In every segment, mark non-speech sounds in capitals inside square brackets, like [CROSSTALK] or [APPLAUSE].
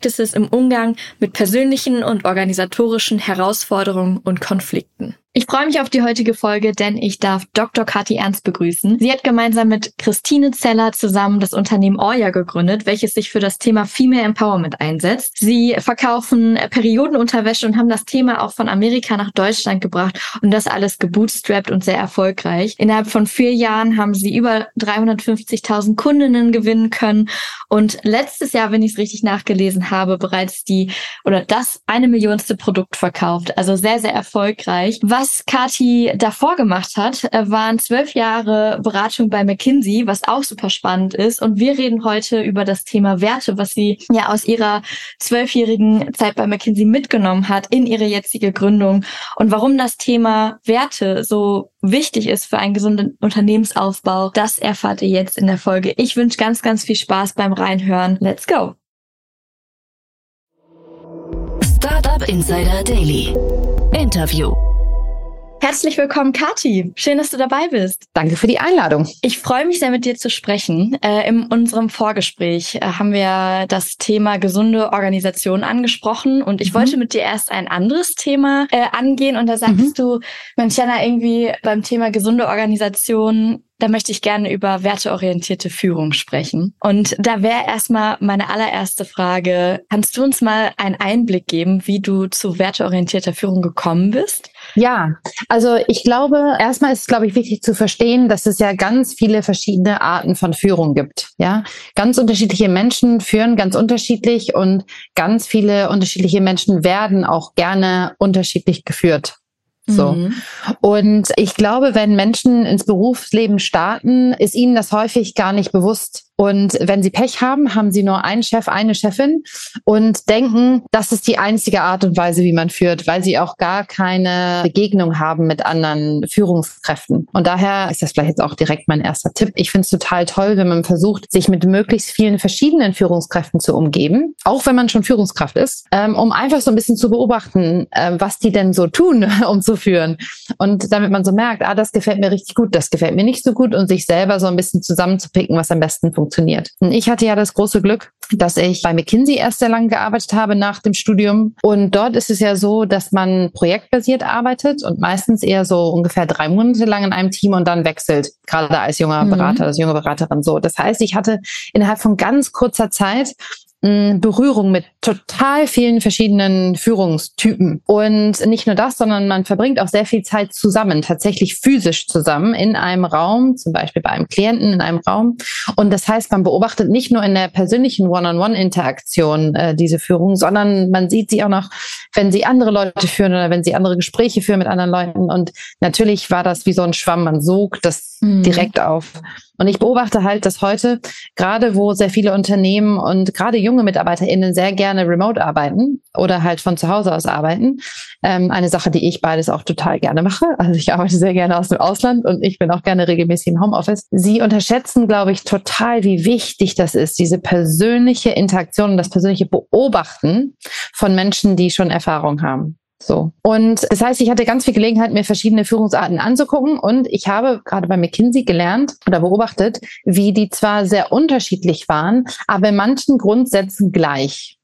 Practices im Umgang mit persönlichen und organisatorischen Herausforderungen und Konflikten. Ich freue mich auf die heutige Folge, denn ich darf Dr. Kathi Ernst begrüßen. Sie hat gemeinsam mit Christine Zeller zusammen das Unternehmen Orja gegründet, welches sich für das Thema Female Empowerment einsetzt. Sie verkaufen Periodenunterwäsche und haben das Thema auch von Amerika nach Deutschland gebracht und das alles gebootstrapped und sehr erfolgreich. Innerhalb von vier Jahren haben sie über 350.000 Kundinnen gewinnen können und letztes Jahr, wenn ich es richtig nachgelesen habe, bereits die oder das eine Millionste Produkt verkauft. Also sehr, sehr erfolgreich. Was was Kati davor gemacht hat, äh, waren zwölf Jahre Beratung bei McKinsey, was auch super spannend ist. Und wir reden heute über das Thema Werte, was sie ja aus ihrer zwölfjährigen Zeit bei McKinsey mitgenommen hat in ihre jetzige Gründung und warum das Thema Werte so wichtig ist für einen gesunden Unternehmensaufbau. Das erfahrt ihr jetzt in der Folge. Ich wünsche ganz, ganz viel Spaß beim Reinhören. Let's go! Startup Insider Daily. Interview. Herzlich willkommen, Kati. Schön, dass du dabei bist. Danke für die Einladung. Ich freue mich sehr, mit dir zu sprechen. Äh, in unserem Vorgespräch äh, haben wir das Thema gesunde Organisation angesprochen und ich mhm. wollte mit dir erst ein anderes Thema äh, angehen und da sagst mhm. du, Mensch, Jana, irgendwie beim Thema gesunde Organisation da möchte ich gerne über werteorientierte Führung sprechen. Und da wäre erstmal meine allererste Frage, kannst du uns mal einen Einblick geben, wie du zu werteorientierter Führung gekommen bist? Ja, also ich glaube, erstmal ist es, glaube ich, wichtig zu verstehen, dass es ja ganz viele verschiedene Arten von Führung gibt. Ja, ganz unterschiedliche Menschen führen ganz unterschiedlich und ganz viele unterschiedliche Menschen werden auch gerne unterschiedlich geführt. So. Mhm. Und ich glaube, wenn Menschen ins Berufsleben starten, ist ihnen das häufig gar nicht bewusst, und wenn sie Pech haben, haben sie nur einen Chef, eine Chefin und denken, das ist die einzige Art und Weise, wie man führt, weil sie auch gar keine Begegnung haben mit anderen Führungskräften. Und daher ist das vielleicht jetzt auch direkt mein erster Tipp. Ich finde es total toll, wenn man versucht, sich mit möglichst vielen verschiedenen Führungskräften zu umgeben, auch wenn man schon Führungskraft ist, ähm, um einfach so ein bisschen zu beobachten, äh, was die denn so tun, [LAUGHS] um zu führen. Und damit man so merkt, ah, das gefällt mir richtig gut, das gefällt mir nicht so gut und sich selber so ein bisschen zusammenzupicken, was am besten funktioniert funktioniert. Ich hatte ja das große Glück, dass ich bei McKinsey erst sehr lange gearbeitet habe nach dem Studium. Und dort ist es ja so, dass man projektbasiert arbeitet und meistens eher so ungefähr drei Monate lang in einem Team und dann wechselt, gerade als junger mhm. Berater, als junge Beraterin so. Das heißt, ich hatte innerhalb von ganz kurzer Zeit Berührung mit total vielen verschiedenen Führungstypen. Und nicht nur das, sondern man verbringt auch sehr viel Zeit zusammen, tatsächlich physisch zusammen in einem Raum, zum Beispiel bei einem Klienten in einem Raum. Und das heißt, man beobachtet nicht nur in der persönlichen One-on-One-Interaktion äh, diese Führung, sondern man sieht sie auch noch, wenn sie andere Leute führen oder wenn sie andere Gespräche führen mit anderen Leuten. Und natürlich war das wie so ein Schwamm, man sog das mhm. direkt auf. Und ich beobachte halt, dass heute, gerade wo sehr viele Unternehmen und gerade junge MitarbeiterInnen sehr gerne remote arbeiten oder halt von zu Hause aus arbeiten, ähm, eine Sache, die ich beides auch total gerne mache. Also ich arbeite sehr gerne aus dem Ausland und ich bin auch gerne regelmäßig im Homeoffice. Sie unterschätzen, glaube ich, total, wie wichtig das ist, diese persönliche Interaktion und das persönliche Beobachten von Menschen, die schon Erfahrung haben. So. Und das heißt, ich hatte ganz viel Gelegenheit, mir verschiedene Führungsarten anzugucken und ich habe gerade bei McKinsey gelernt oder beobachtet, wie die zwar sehr unterschiedlich waren, aber in manchen Grundsätzen gleich.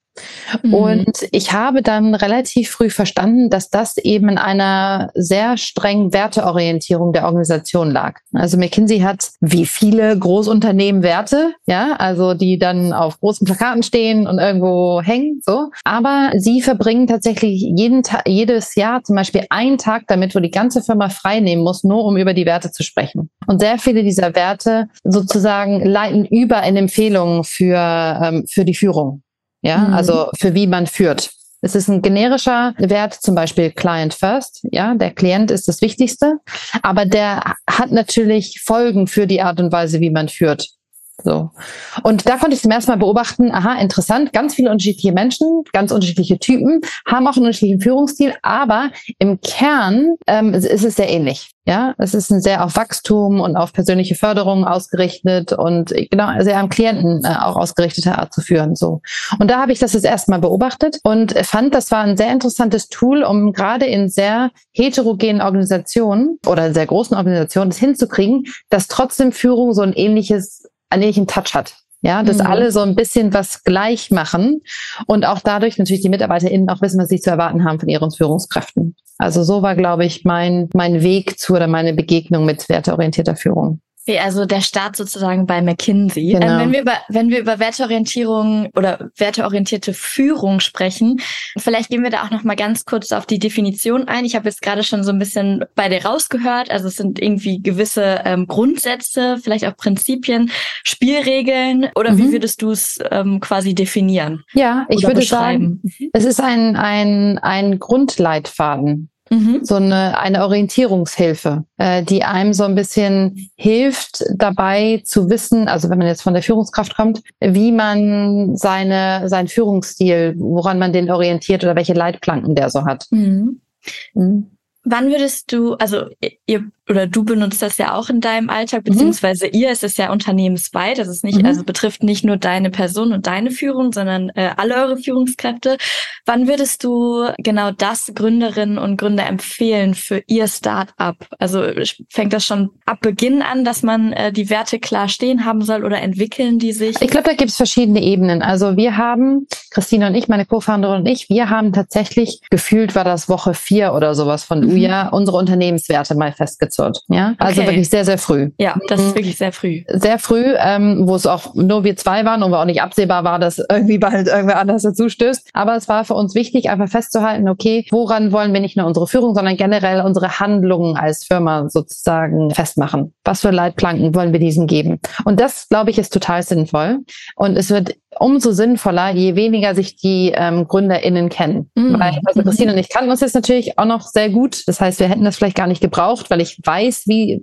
Mhm. Und ich habe dann relativ früh verstanden, dass das eben in einer sehr strengen Werteorientierung der Organisation lag. Also McKinsey hat wie viele Großunternehmen Werte, ja, also die dann auf großen Plakaten stehen und irgendwo hängen, so. Aber sie verbringen tatsächlich jeden Tag, jedes Jahr zum Beispiel einen Tag damit, wo die ganze Firma frei nehmen muss, nur um über die Werte zu sprechen. Und sehr viele dieser Werte sozusagen leiten über in Empfehlungen für, ähm, für die Führung. Ja, mhm. also für wie man führt. Es ist ein generischer Wert, zum Beispiel Client First. Ja, der Klient ist das Wichtigste, aber der hat natürlich Folgen für die Art und Weise, wie man führt. So. Und da konnte ich zum ersten Mal beobachten, aha, interessant, ganz viele unterschiedliche Menschen, ganz unterschiedliche Typen, haben auch einen unterschiedlichen Führungsstil, aber im Kern ähm, ist es sehr ähnlich. Ja, es ist ein sehr auf Wachstum und auf persönliche Förderung ausgerichtet und genau sehr am Klienten äh, auch ausgerichtete Art zu führen. So. Und da habe ich das das erste Mal beobachtet und fand, das war ein sehr interessantes Tool, um gerade in sehr heterogenen Organisationen oder sehr großen Organisationen das hinzukriegen, dass trotzdem Führung so ein ähnliches einen ähnlichen Touch hat. Ja, dass mhm. alle so ein bisschen was gleich machen und auch dadurch natürlich die MitarbeiterInnen auch wissen, was sie zu erwarten haben von ihren Führungskräften. Also so war, glaube ich, mein, mein Weg zu oder meine Begegnung mit werteorientierter Führung. Also der Start sozusagen bei McKinsey. Ähm, genau. Ähm, wenn, wir über, wenn wir über Werteorientierung oder werteorientierte Führung sprechen, vielleicht gehen wir da auch noch mal ganz kurz auf die Definition ein. Ich habe jetzt gerade schon so ein bisschen bei dir rausgehört. Also es sind irgendwie gewisse ähm, Grundsätze, vielleicht auch Prinzipien, Spielregeln oder mhm. wie würdest du es ähm, quasi definieren? Ja, ich würde sagen, es ist ein, ein, ein Grundleitfaden. Mhm. So eine, eine Orientierungshilfe, äh, die einem so ein bisschen hilft, dabei zu wissen, also wenn man jetzt von der Führungskraft kommt, wie man seine, seinen Führungsstil, woran man den orientiert oder welche Leitplanken der so hat. Mhm. Mhm. Wann würdest du, also ihr oder du benutzt das ja auch in deinem Alltag, mhm. beziehungsweise mhm. ihr, es ist ja unternehmensweit, das ist nicht, mhm. also betrifft nicht nur deine Person und deine Führung, sondern äh, alle eure Führungskräfte. Wann würdest du genau das Gründerinnen und Gründer empfehlen für ihr Start-up? Also fängt das schon ab Beginn an, dass man äh, die Werte klar stehen haben soll oder entwickeln die sich? Ich glaube, da gibt es verschiedene Ebenen. Also wir haben, Christine und ich, meine Co-Founderin und ich, wir haben tatsächlich, gefühlt war das Woche vier oder sowas von mhm. UJA, unsere Unternehmenswerte mal festgezogen wird. Ja, also okay. wirklich sehr, sehr früh. Ja, das ist wirklich sehr früh. Sehr früh, ähm, wo es auch nur wir zwei waren und wo auch nicht absehbar war, dass irgendwie bald irgendwer anders dazu stößt. Aber es war für uns wichtig, einfach festzuhalten, okay, woran wollen wir nicht nur unsere Führung, sondern generell unsere Handlungen als Firma sozusagen festmachen? Was für Leitplanken wollen wir diesen geben? Und das, glaube ich, ist total sinnvoll. Und es wird umso sinnvoller, je weniger sich die ähm, GründerInnen kennen. Mhm. Weil also Christine und ich kannten uns jetzt natürlich auch noch sehr gut. Das heißt, wir hätten das vielleicht gar nicht gebraucht, weil ich weiß, wie,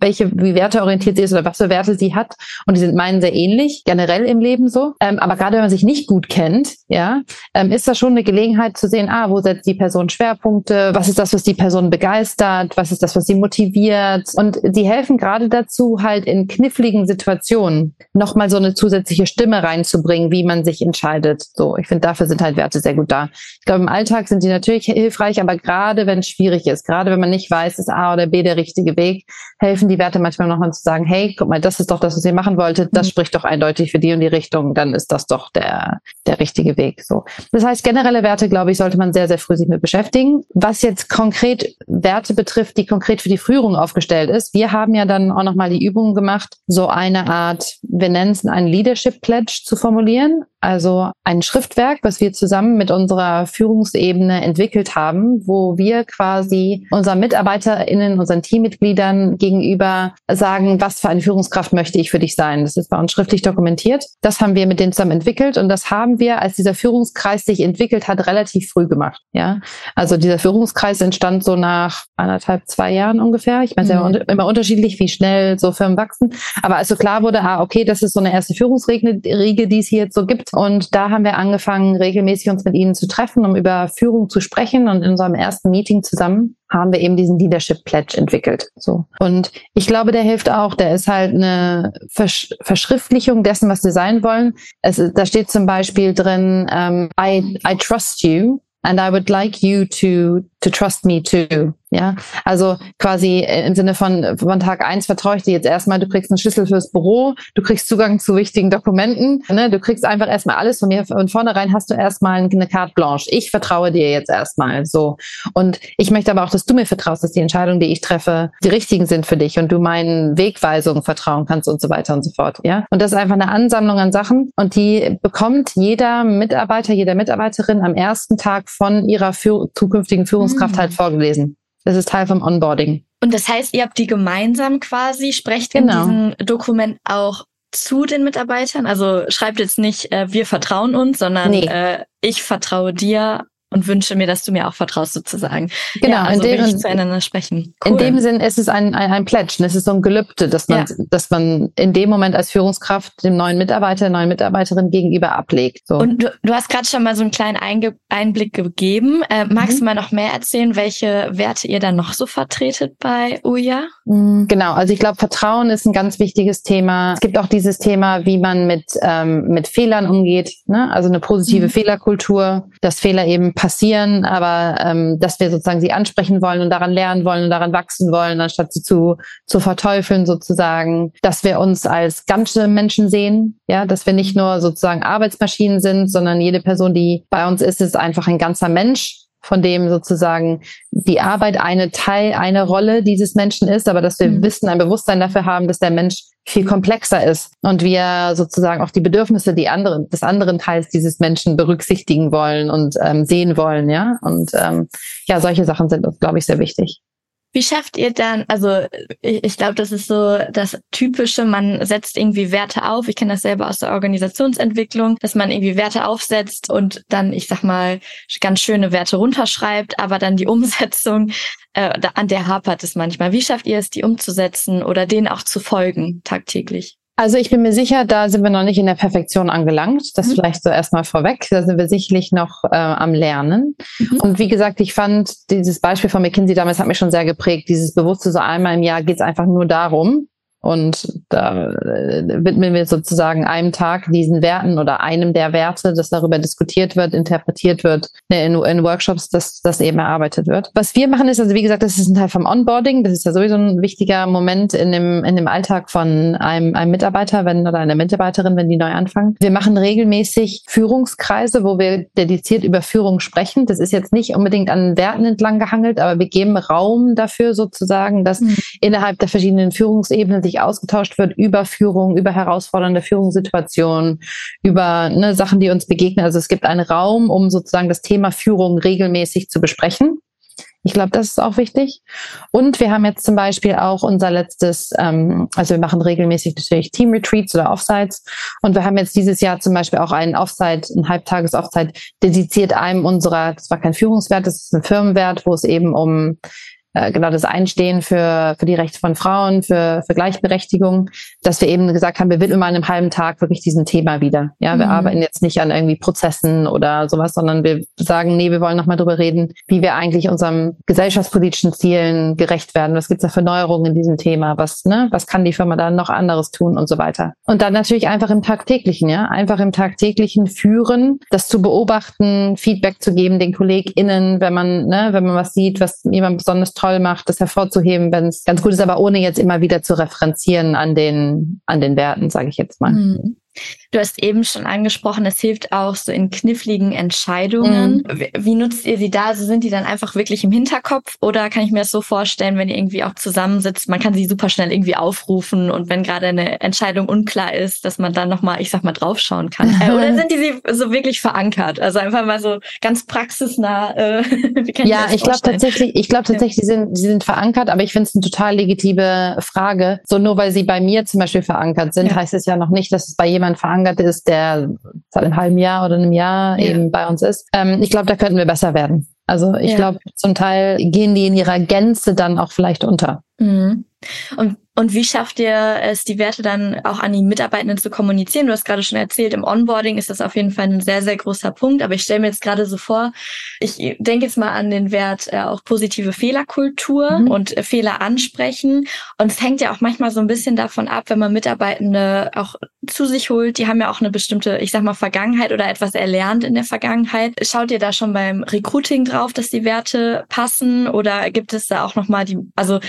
welche, wie werteorientiert sie ist oder was für Werte sie hat. Und die sind meinen sehr ähnlich, generell im Leben so. Ähm, aber gerade wenn man sich nicht gut kennt, ja, ähm, ist das schon eine Gelegenheit zu sehen, ah, wo setzt die Person Schwerpunkte? Was ist das, was die Person begeistert? Was ist das, was sie motiviert? Und sie helfen gerade dazu, halt in kniffligen Situationen nochmal so eine zusätzliche Stimme reinzubringen, wie man sich entscheidet. So, ich finde, dafür sind halt Werte sehr gut da. Ich glaube, im Alltag sind die natürlich hilfreich, aber gerade wenn es schwierig ist, gerade wenn man nicht weiß, ist A oder B der richtige Weg, helfen die Werte manchmal nochmal zu sagen, hey, guck mal, das ist doch das, was ihr machen wolltet, das mhm. spricht doch eindeutig für die und die Richtung, dann ist das doch der, der richtige Weg. So. Das heißt, generelle Werte, glaube ich, sollte man sehr, sehr früh sich mit beschäftigen. Was jetzt konkret Werte betrifft, die konkret für die Führung aufgestellt ist, wir haben ja dann auch nochmal die Übung gemacht, so eine Art, wir nennen es einen Leadership Pledge zu formulieren. Kemudian Also ein Schriftwerk, was wir zusammen mit unserer Führungsebene entwickelt haben, wo wir quasi unseren MitarbeiterInnen, unseren Teammitgliedern gegenüber sagen, was für eine Führungskraft möchte ich für dich sein. Das ist bei uns schriftlich dokumentiert. Das haben wir mit denen zusammen entwickelt und das haben wir, als dieser Führungskreis sich entwickelt hat, relativ früh gemacht. Ja, also dieser Führungskreis entstand so nach anderthalb, zwei Jahren ungefähr. Ich meine, es ist mhm. ja immer unterschiedlich, wie schnell so Firmen wachsen. Aber als so klar wurde, ah, okay, das ist so eine erste Führungsriege, die es hier jetzt so gibt, und da haben wir angefangen, regelmäßig uns mit ihnen zu treffen, um über Führung zu sprechen. Und in unserem ersten Meeting zusammen haben wir eben diesen Leadership Pledge entwickelt. So. Und ich glaube, der hilft auch. Der ist halt eine Versch Verschriftlichung dessen, was wir sein wollen. Es, da steht zum Beispiel drin, um, ähm, I, I trust you and I would like you to, to trust me too. Ja, also quasi im Sinne von, von Tag eins vertraue ich dir jetzt erstmal, du kriegst einen Schlüssel fürs Büro, du kriegst Zugang zu wichtigen Dokumenten, ne? du kriegst einfach erstmal alles von mir und vornherein hast du erstmal eine Carte Blanche. Ich vertraue dir jetzt erstmal so. Und ich möchte aber auch, dass du mir vertraust, dass die Entscheidungen, die ich treffe, die richtigen sind für dich und du meinen Wegweisungen vertrauen kannst und so weiter und so fort. Ja, und das ist einfach eine Ansammlung an Sachen und die bekommt jeder Mitarbeiter, jeder Mitarbeiterin am ersten Tag von ihrer für zukünftigen Führungskraft mhm. halt vorgelesen. Das ist Teil vom Onboarding. Und das heißt, ihr habt die gemeinsam quasi, sprecht genau. in diesem Dokument auch zu den Mitarbeitern? Also schreibt jetzt nicht, äh, wir vertrauen uns, sondern nee. äh, ich vertraue dir und wünsche mir, dass du mir auch vertraust sozusagen. Genau, ja, also in dem, wirklich zueinander sprechen. Cool. In dem Sinn ist es ein, ein, ein Pledge, es ist so ein Gelübde, dass man, ja. dass man in dem Moment als Führungskraft dem neuen Mitarbeiter, der neuen Mitarbeiterin gegenüber ablegt. So. Und du, du hast gerade schon mal so einen kleinen Einge Einblick gegeben. Äh, magst mhm. du mal noch mehr erzählen, welche Werte ihr dann noch so vertretet bei Uja? Mhm, genau, also ich glaube, Vertrauen ist ein ganz wichtiges Thema. Es gibt auch dieses Thema, wie man mit, ähm, mit Fehlern umgeht, ne? also eine positive mhm. Fehlerkultur, dass Fehler eben passieren, aber ähm, dass wir sozusagen sie ansprechen wollen und daran lernen wollen und daran wachsen wollen, anstatt sie zu, zu verteufeln sozusagen, dass wir uns als ganze Menschen sehen, ja, dass wir nicht nur sozusagen Arbeitsmaschinen sind, sondern jede Person, die bei uns ist, ist einfach ein ganzer Mensch von dem sozusagen die Arbeit eine Teil, eine Rolle dieses Menschen ist, aber dass wir mhm. Wissen, ein Bewusstsein dafür haben, dass der Mensch viel komplexer ist und wir sozusagen auch die Bedürfnisse die anderen, des anderen Teils dieses Menschen berücksichtigen wollen und ähm, sehen wollen, ja. Und ähm, ja, solche Sachen sind uns, glaube ich, sehr wichtig. Wie schafft ihr dann, also ich, ich glaube, das ist so das Typische, man setzt irgendwie Werte auf. Ich kenne das selber aus der Organisationsentwicklung, dass man irgendwie Werte aufsetzt und dann, ich sag mal, ganz schöne Werte runterschreibt, aber dann die [LAUGHS] Umsetzung, äh, an der hapert es manchmal. Wie schafft ihr es, die umzusetzen oder denen auch zu folgen tagtäglich? Also ich bin mir sicher, da sind wir noch nicht in der Perfektion angelangt. Das mhm. vielleicht so erstmal vorweg. Da sind wir sicherlich noch äh, am Lernen. Mhm. Und wie gesagt, ich fand dieses Beispiel von McKinsey damals hat mich schon sehr geprägt. Dieses Bewusste so einmal im Jahr geht es einfach nur darum, und da äh, widmen wir sozusagen einem Tag diesen Werten oder einem der Werte, das darüber diskutiert wird, interpretiert wird ne, in, in Workshops, dass das eben erarbeitet wird. Was wir machen ist, also wie gesagt, das ist ein Teil vom Onboarding. Das ist ja sowieso ein wichtiger Moment in dem, in dem Alltag von einem, einem Mitarbeiter wenn, oder einer Mitarbeiterin, wenn die neu anfangen. Wir machen regelmäßig Führungskreise, wo wir dediziert über Führung sprechen. Das ist jetzt nicht unbedingt an Werten entlang gehangelt, aber wir geben Raum dafür sozusagen, dass mhm. innerhalb der verschiedenen Führungsebenen sich ausgetauscht wird über Führung, über herausfordernde Führungssituationen, über ne, Sachen, die uns begegnen. Also es gibt einen Raum, um sozusagen das Thema Führung regelmäßig zu besprechen. Ich glaube, das ist auch wichtig. Und wir haben jetzt zum Beispiel auch unser letztes, ähm, also wir machen regelmäßig natürlich Team-Retreats oder Offsites. Und wir haben jetzt dieses Jahr zum Beispiel auch einen Offsite, ein Halbtages-Offsite dediziert einem unserer, das war kein Führungswert, das ist ein Firmenwert, wo es eben um äh, genau das Einstehen für, für die Rechte von Frauen, für, für Gleichberechtigung, dass wir eben gesagt haben, wir widmen mal einem halben Tag wirklich diesem Thema wieder. Ja, wir mhm. arbeiten jetzt nicht an irgendwie Prozessen oder sowas, sondern wir sagen, nee, wir wollen nochmal drüber reden, wie wir eigentlich unserem gesellschaftspolitischen Zielen gerecht werden. Was gibt's da für Neuerungen in diesem Thema? Was, ne, was kann die Firma da noch anderes tun und so weiter? Und dann natürlich einfach im tagtäglichen, ja, einfach im tagtäglichen führen, das zu beobachten, Feedback zu geben den KollegInnen, wenn man, ne, wenn man was sieht, was jemand besonders toll macht, das hervorzuheben, wenn es ganz gut ist, aber ohne jetzt immer wieder zu referenzieren an den, an den Werten, sage ich jetzt mal. Mhm. Du hast eben schon angesprochen, es hilft auch so in kniffligen Entscheidungen. Mhm. Wie, wie, nutzt ihr sie da? Also sind die dann einfach wirklich im Hinterkopf oder kann ich mir das so vorstellen, wenn ihr irgendwie auch zusammensitzt, man kann sie super schnell irgendwie aufrufen und wenn gerade eine Entscheidung unklar ist, dass man dann nochmal, ich sag mal, draufschauen kann. [LAUGHS] Äh, oder sind die so wirklich verankert? Also einfach mal so ganz praxisnah. Äh, [LAUGHS] ja, ich glaube tatsächlich, ich glaube tatsächlich, ja. sie sind, sie sind verankert, aber ich finde es eine total legitime Frage. So nur weil sie bei mir zum Beispiel verankert sind, ja. heißt es ja noch nicht, dass es bei jemandem jemand verankert ist, der seit einem halben Jahr oder einem Jahr ja. eben bei uns ist. Ähm, ich glaube, da könnten wir besser werden. Also ich ja. glaube, zum Teil gehen die in ihrer Gänze dann auch vielleicht unter. Mhm. Und und wie schafft ihr es, die Werte dann auch an die Mitarbeitenden zu kommunizieren? Du hast gerade schon erzählt, im Onboarding ist das auf jeden Fall ein sehr, sehr großer Punkt. Aber ich stelle mir jetzt gerade so vor, ich denke jetzt mal an den Wert äh, auch positive Fehlerkultur mhm. und äh, Fehler ansprechen. Und es hängt ja auch manchmal so ein bisschen davon ab, wenn man Mitarbeitende auch zu sich holt. Die haben ja auch eine bestimmte, ich sag mal, Vergangenheit oder etwas erlernt in der Vergangenheit. Schaut ihr da schon beim Recruiting drauf, dass die Werte passen? Oder gibt es da auch nochmal die, also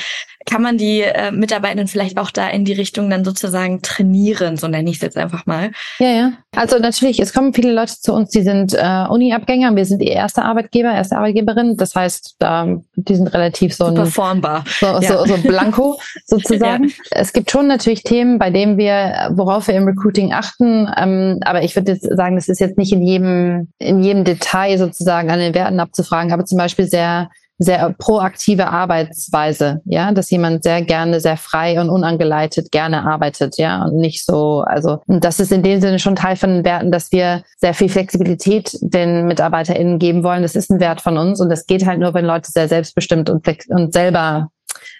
kann man die äh, Mitarbeitenden vielleicht auch da in die Richtung dann sozusagen trainieren, so nenne ich es jetzt einfach mal. Ja, ja. Also natürlich, es kommen viele Leute zu uns, die sind äh, Uni-Abgänger. Wir sind die erste Arbeitgeber, erste Arbeitgeberin. Das heißt, da, die sind relativ so ein, formbar. So, ja. so, so blanko [LAUGHS] sozusagen. Ja. Es gibt schon natürlich Themen, bei denen wir, worauf wir im Recruiting achten. Ähm, aber ich würde jetzt sagen, das ist jetzt nicht in jedem, in jedem Detail sozusagen an den Werten abzufragen, aber zum Beispiel sehr sehr proaktive Arbeitsweise, ja, dass jemand sehr gerne, sehr frei und unangeleitet gerne arbeitet, ja, und nicht so, also das ist in dem Sinne schon Teil von den Werten, dass wir sehr viel Flexibilität den MitarbeiterInnen geben wollen. Das ist ein Wert von uns und das geht halt nur, wenn Leute sehr selbstbestimmt und, und selber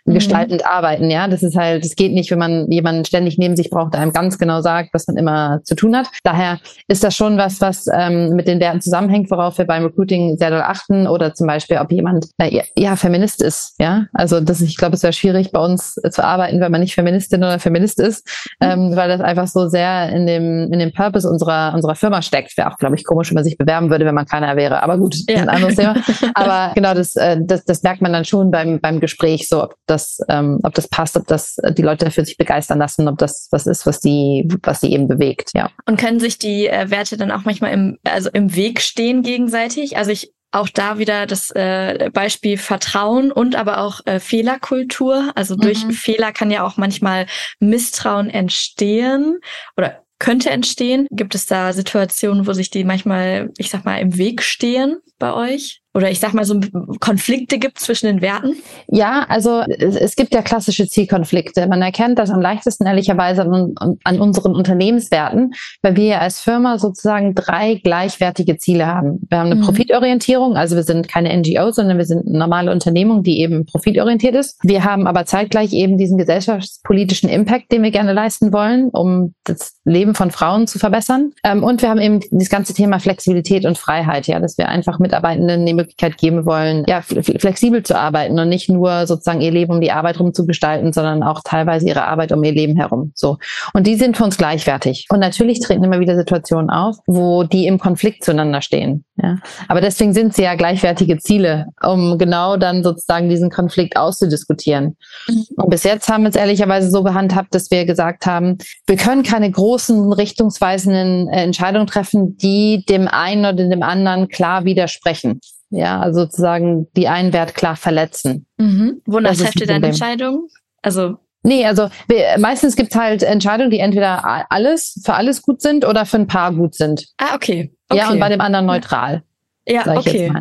Mhm. gestaltend arbeiten. Ja, das ist halt, es geht nicht, wenn man jemanden ständig neben sich braucht, der einem ganz genau sagt, was man immer zu tun hat. Daher ist das schon was, was ähm, mit den Werten zusammenhängt, worauf wir beim Recruiting sehr doll achten oder zum Beispiel, ob jemand äh, ja Feminist ist. Ja, also das, ich glaube, es wäre schwierig bei uns zu arbeiten, wenn man nicht Feministin oder Feminist ist, mhm. ähm, weil das einfach so sehr in dem in dem Purpose unserer unserer Firma steckt. Wäre auch, glaube ich, komisch, wenn man sich bewerben würde, wenn man keiner wäre. Aber gut, ja. ein anderes Thema. [LAUGHS] Aber genau, das, äh, das das merkt man dann schon beim beim Gespräch, so ob das das, ähm, ob das passt, ob das die Leute dafür sich begeistern lassen, ob das was ist, was die, was sie eben bewegt, ja. Und können sich die äh, Werte dann auch manchmal im, also im Weg stehen gegenseitig? Also ich auch da wieder das äh, Beispiel Vertrauen und aber auch äh, Fehlerkultur. Also durch mhm. Fehler kann ja auch manchmal Misstrauen entstehen oder könnte entstehen. Gibt es da Situationen, wo sich die manchmal, ich sag mal, im Weg stehen bei euch? Oder ich sag mal so Konflikte gibt zwischen den Werten? Ja, also es, gibt ja klassische Zielkonflikte. Man erkennt das am leichtesten ehrlicherweise an, an unseren Unternehmenswerten, weil wir als Firma sozusagen drei gleichwertige Ziele haben. Wir haben eine mhm. Profitorientierung, also wir sind keine NGO, sondern wir sind eine normale Unternehmung, die eben profitorientiert ist. Wir haben aber zeitgleich eben diesen gesellschaftspolitischen Impact, den wir gerne leisten wollen, um das Leben von Frauen zu verbessern. Ähm, und wir haben eben das ganze Thema Flexibilität und Freiheit, ja, dass wir einfach Mitarbeitenden die Möglichkeit geben wollen, ja, flexibel zu arbeiten und nicht nur sozusagen ihr Leben um die Arbeit rum zu gestalten, sondern auch teilweise ihre Arbeit um ihr Leben herum. So. Und die sind für uns gleichwertig. Und natürlich treten immer wieder Situationen auf, wo die im Konflikt zueinander stehen. Ja. Aber deswegen sind sie ja gleichwertige Ziele, um genau dann sozusagen diesen Konflikt auszudiskutieren. Mhm. Und bis jetzt haben wir es ehrlicherweise so gehandhabt, dass wir gesagt haben, wir können keine großen richtungsweisenden äh, Entscheidungen treffen, die dem einen oder dem anderen klar widersprechen. Ja, also sozusagen die einen Wert klar verletzen. Mhm. Wonach trefft ihr dann Entscheidungen? Also Nee, also wir, meistens gibt es halt Entscheidungen, die entweder alles für alles gut sind oder für ein paar gut sind. Ah, okay. okay. Ja, und bei dem anderen neutral. Ja, okay.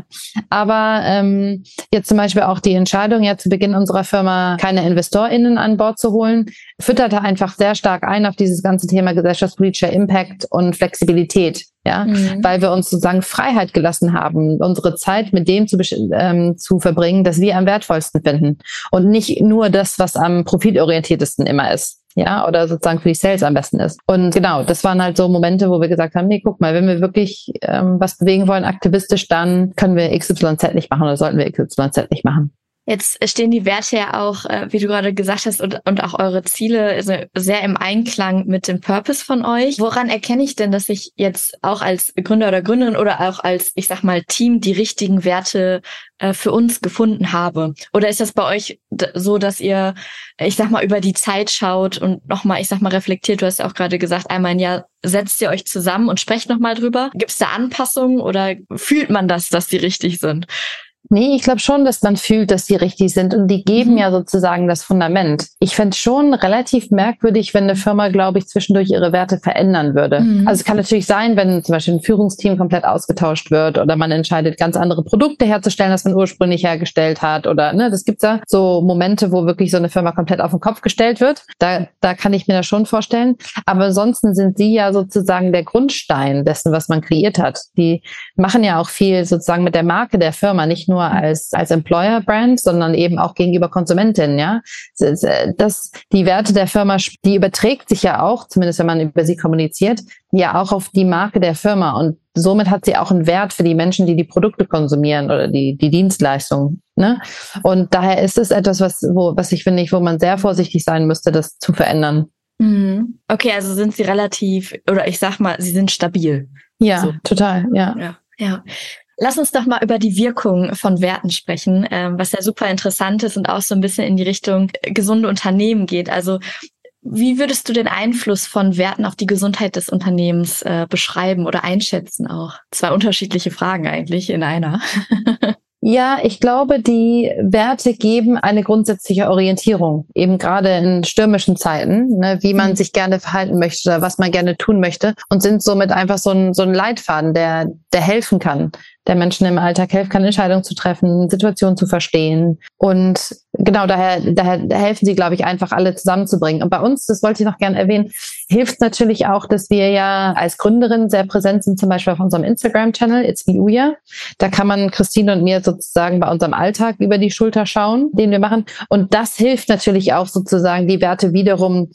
Aber ähm, jetzt zum Beispiel auch die Entscheidung, ja zu Beginn unserer Firma keine InvestorInnen an Bord zu holen, fütterte einfach sehr stark ein auf dieses ganze Thema gesellschaftspolitischer Impact und Flexibilität. Ja, mhm. weil wir uns sozusagen Freiheit gelassen haben, unsere Zeit mit dem zu, ähm, zu verbringen, das wir am wertvollsten finden. Und nicht nur das, was am profitorientiertesten immer ist ja, oder sozusagen für die Sales am besten ist. Und genau, das waren halt so Momente, wo wir gesagt haben, nee, guck mal, wenn wir wirklich ähm, was bewegen wollen, aktivistisch, dann können wir XYZ nicht machen oder sollten wir XYZ nicht machen. Jetzt stehen die Werte ja auch, äh, wie du gerade gesagt hast, und, und auch eure Ziele sehr im Einklang mit dem Purpose von euch. Woran erkenne ich denn, dass ich jetzt auch als Gründer oder Gründerin oder auch als, ich sag mal, Team die richtigen Werte äh, für uns gefunden habe? Oder ist das bei euch so, dass ihr, ich sag mal, über die Zeit schaut und nochmal, ich sag mal, reflektiert? Du hast ja auch gerade gesagt, einmal ein Jahr setzt ihr euch zusammen und sprecht nochmal drüber. Gibt es da Anpassungen oder fühlt man das, dass die richtig sind? Nee, ich glaube schon, dass man fühlt, dass die richtig sind und die geben mhm. ja sozusagen das Fundament. Ich fände schon relativ merkwürdig, wenn eine Firma, glaube ich, zwischendurch ihre Werte verändern würde. Mhm. Also es kann natürlich sein, wenn zum Beispiel ein Führungsteam komplett ausgetauscht wird oder man entscheidet, ganz andere Produkte herzustellen, als man ursprünglich hergestellt hat oder ne, das gibt's ja so Momente, wo wirklich so eine Firma komplett auf den Kopf gestellt wird. Da, da kann ich mir das schon vorstellen. Aber ansonsten sind sie ja sozusagen der Grundstein dessen, was man kreiert hat. Die machen ja auch viel sozusagen mit der Marke der Firma, nicht nur nur als, als Employer-Brand, sondern eben auch gegenüber Konsumentinnen, ja. Das, die Werte der Firma, die überträgt sich ja auch, zumindest wenn man über sie kommuniziert, ja auch auf die Marke der Firma und somit hat sie auch einen Wert für die Menschen, die die Produkte konsumieren oder die, die Dienstleistungen. Ne? Und daher ist es etwas, was, wo, was ich finde, ich, wo man sehr vorsichtig sein müsste, das zu verändern. Mhm. Okay, also sind sie relativ, oder ich sag mal, sie sind stabil. Ja, so. total, ja. ja. Ja, Lass uns doch mal über die Wirkung von Werten sprechen, ähm, was ja super interessant ist und auch so ein bisschen in die Richtung äh, gesunde Unternehmen geht. Also wie würdest du den Einfluss von Werten auf die Gesundheit des Unternehmens äh, beschreiben oder einschätzen auch? Zwei unterschiedliche Fragen eigentlich in einer. [LAUGHS] Ja, ich glaube, die Werte geben eine grundsätzliche Orientierung, eben gerade in stürmischen Zeiten, ne, wie man mhm. sich gerne verhalten möchte oder was man gerne tun möchte und sind somit einfach so ein, so ein Leitfaden, der, der helfen kann, der Menschen im Alltag hilft, kann Entscheidungen zu treffen, Situationen zu verstehen. Und genau daher, daher helfen sie, glaube ich, einfach alle zusammenzubringen. Und bei uns, das wollte ich noch gerne erwähnen, hilft natürlich auch, dass wir ja als Gründerin sehr präsent sind, zum Beispiel auf unserem Instagram-Channel, It's Me Uya. Da kann man Christine und mir sozusagen bei unserem Alltag über die Schulter schauen, den wir machen. Und das hilft natürlich auch sozusagen, die Werte wiederum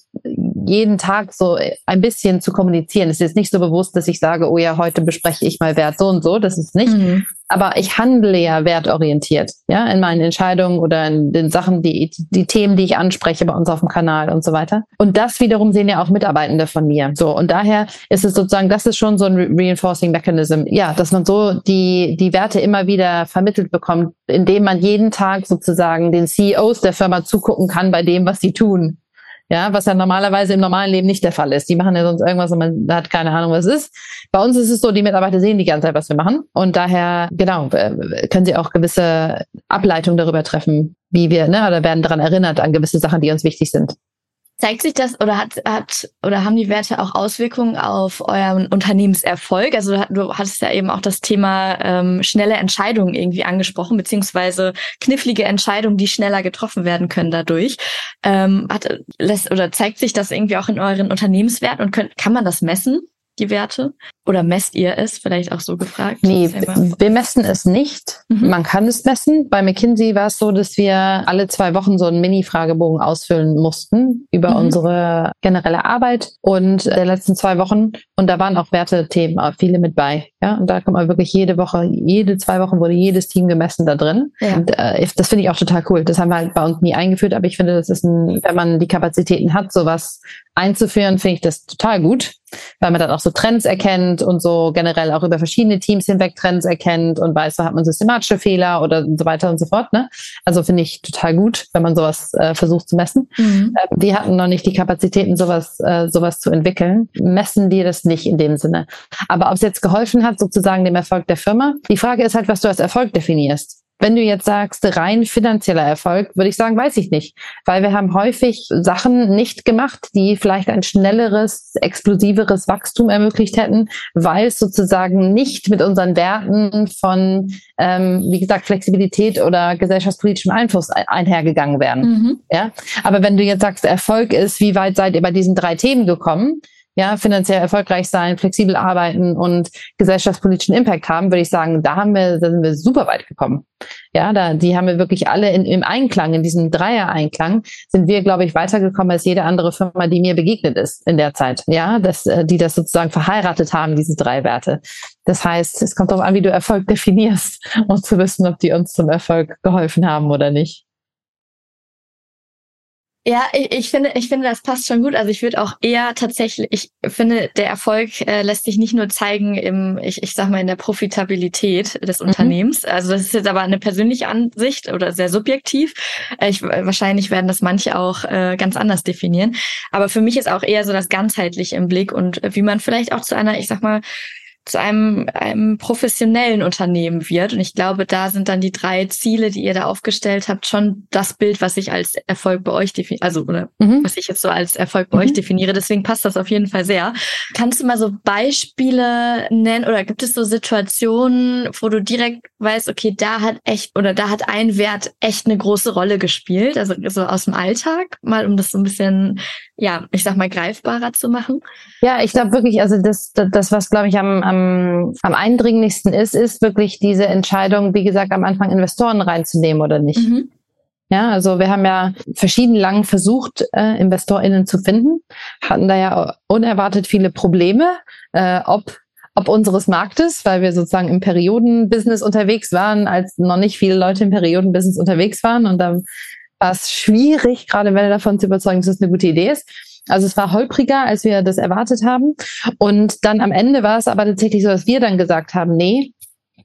jeden Tag so ein bisschen zu kommunizieren. Es ist jetzt nicht so bewusst, dass ich sage, oh ja, heute bespreche ich mal Wert so und so. Das ist nicht. Mhm. Aber ich handle ja wertorientiert, ja, in meinen Entscheidungen oder in den Sachen, die, die Themen, die ich anspreche bei uns auf dem Kanal und so weiter. Und das wiederum sehen ja auch Mitarbeitende von mir. So. Und daher ist es sozusagen, das ist schon so ein Reinforcing Mechanism. Ja, dass man so die, die Werte immer wieder vermittelt bekommt, indem man jeden Tag sozusagen den CEOs der Firma zugucken kann bei dem, was sie tun. Ja, was ja normalerweise im normalen Leben nicht der Fall ist. Die machen ja sonst irgendwas und man hat keine Ahnung, was es ist. Bei uns ist es so, die Mitarbeiter sehen die ganze Zeit, was wir machen. Und daher, genau, können sie auch gewisse Ableitungen darüber treffen, wie wir, ne, oder werden daran erinnert an gewisse Sachen, die uns wichtig sind. Zeigt sich das oder hat, hat oder haben die Werte auch Auswirkungen auf euren Unternehmenserfolg? Also du hattest ja eben auch das Thema ähm, schnelle Entscheidungen irgendwie angesprochen, beziehungsweise knifflige Entscheidungen, die schneller getroffen werden können dadurch. Ähm, hat, lässt, oder zeigt sich das irgendwie auch in euren Unternehmenswerten und könnt, kann man das messen? Die Werte? Oder messt ihr es? Vielleicht auch so gefragt. Nee, wir messen es nicht. Mhm. Man kann es messen. Bei McKinsey war es so, dass wir alle zwei Wochen so einen Mini-Fragebogen ausfüllen mussten über mhm. unsere generelle Arbeit und der letzten zwei Wochen. Und da waren auch Wertethemen viele mit bei. Ja, und da kommt man wirklich jede Woche, jede zwei Wochen wurde jedes Team gemessen da drin. Ja. Und äh, das finde ich auch total cool. Das haben wir halt bei uns nie eingeführt, aber ich finde, das ist ein, wenn man die Kapazitäten hat, sowas einzuführen, finde ich das total gut, weil man dann auch so Trends erkennt und so generell auch über verschiedene Teams hinweg Trends erkennt und weiß, da hat man systematische Fehler oder so weiter und so fort. Ne? Also finde ich total gut, wenn man sowas äh, versucht zu messen. Mhm. Äh, wir hatten noch nicht die Kapazitäten, sowas, äh, sowas zu entwickeln. Messen wir das nicht in dem Sinne. Aber ob es jetzt geholfen hat, sozusagen dem Erfolg der Firma, die Frage ist halt, was du als Erfolg definierst. Wenn du jetzt sagst, rein finanzieller Erfolg, würde ich sagen, weiß ich nicht. Weil wir haben häufig Sachen nicht gemacht, die vielleicht ein schnelleres, explosiveres Wachstum ermöglicht hätten, weil es sozusagen nicht mit unseren Werten von, ähm, wie gesagt, Flexibilität oder gesellschaftspolitischem Einfluss einhergegangen wären. Mhm. Ja? Aber wenn du jetzt sagst, Erfolg ist, wie weit seid ihr bei diesen drei Themen gekommen? Ja, finanziell erfolgreich sein, flexibel arbeiten und gesellschaftspolitischen Impact haben, würde ich sagen, da haben wir, da sind wir super weit gekommen. Ja, da, die haben wir wirklich alle in, im Einklang, in diesem Dreier-Einklang, sind wir, glaube ich, weitergekommen als jede andere Firma, die mir begegnet ist in der Zeit. Ja, dass, äh, die das sozusagen verheiratet haben, diese drei Werte. Das heißt, es kommt darauf an, wie du Erfolg [LAUGHS] definierst, um zu wissen, ob die uns zum Erfolg geholfen haben oder nicht. Ja, ich, ich finde, ich finde, das passt schon gut. Also ich würde auch eher tatsächlich, ich finde, der Erfolg äh, lässt sich nicht nur zeigen im, ich, ich sag mal, in der Profitabilität des mhm. Unternehmens. Also das ist jetzt aber eine persönliche Ansicht oder sehr subjektiv. Äh, ich, wahrscheinlich werden das manche auch äh, ganz anders definieren. Aber für mich ist auch eher so das ganzheitliche im Blick und wie man vielleicht auch zu einer, ich sag mal, zu einem, einem professionellen Unternehmen wird. Und ich glaube, da sind dann die drei Ziele, die ihr da aufgestellt habt, schon das Bild, was ich als Erfolg bei euch definiere, also oder mhm. was ich jetzt so als Erfolg bei mhm. euch definiere. Deswegen passt das auf jeden Fall sehr. Kannst du mal so Beispiele nennen oder gibt es so Situationen, wo du direkt weißt, okay, da hat echt oder da hat ein Wert echt eine große Rolle gespielt, also so aus dem Alltag, mal um das so ein bisschen, ja, ich sag mal greifbarer zu machen? Ja, ich glaube wirklich, also das, das, das was glaube ich am, am am, eindringlichsten ist, ist wirklich diese Entscheidung, wie gesagt, am Anfang Investoren reinzunehmen oder nicht. Mhm. Ja, also wir haben ja verschieden lang versucht, äh, InvestorInnen zu finden, hatten da ja unerwartet viele Probleme, äh, ob ob unseres Marktes, weil wir sozusagen im Periodenbusiness unterwegs waren, als noch nicht viele Leute im Periodenbusiness unterwegs waren. Und dann war es schwierig, gerade Welle davon zu überzeugen, dass das eine gute Idee ist. Also es war holpriger, als wir das erwartet haben. Und dann am Ende war es aber tatsächlich so, dass wir dann gesagt haben, nee,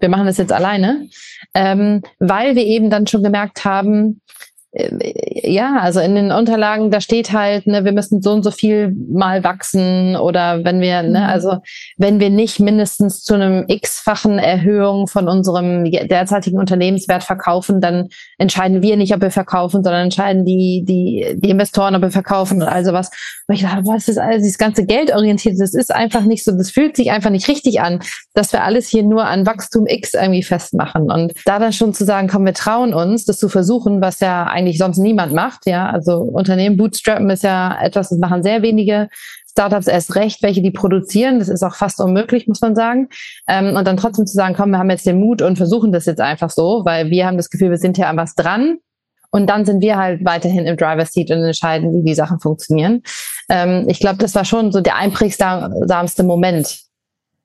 wir machen das jetzt alleine, ähm, weil wir eben dann schon gemerkt haben, ja, also in den Unterlagen, da steht halt, ne, wir müssen so und so viel mal wachsen oder wenn wir, ne, mhm. also wenn wir nicht mindestens zu einem x-fachen Erhöhung von unserem derzeitigen Unternehmenswert verkaufen, dann entscheiden wir nicht, ob wir verkaufen, sondern entscheiden die, die, die Investoren, ob wir verkaufen und also was. Und ich dachte, boah, das ist alles, dieses ganze Geld orientiert, das ist einfach nicht so, das fühlt sich einfach nicht richtig an, dass wir alles hier nur an Wachstum X irgendwie festmachen. Und da dann schon zu sagen, komm, wir trauen uns, das zu versuchen, was ja eigentlich eigentlich sonst niemand macht. Ja, also Unternehmen bootstrappen ist ja etwas, das machen sehr wenige. Startups erst recht, welche die produzieren. Das ist auch fast unmöglich, muss man sagen. Ähm, und dann trotzdem zu sagen, komm, wir haben jetzt den Mut und versuchen das jetzt einfach so, weil wir haben das Gefühl, wir sind hier an was dran. Und dann sind wir halt weiterhin im Driver's Seat und entscheiden, wie die Sachen funktionieren. Ähm, ich glaube, das war schon so der einprägsamste Moment,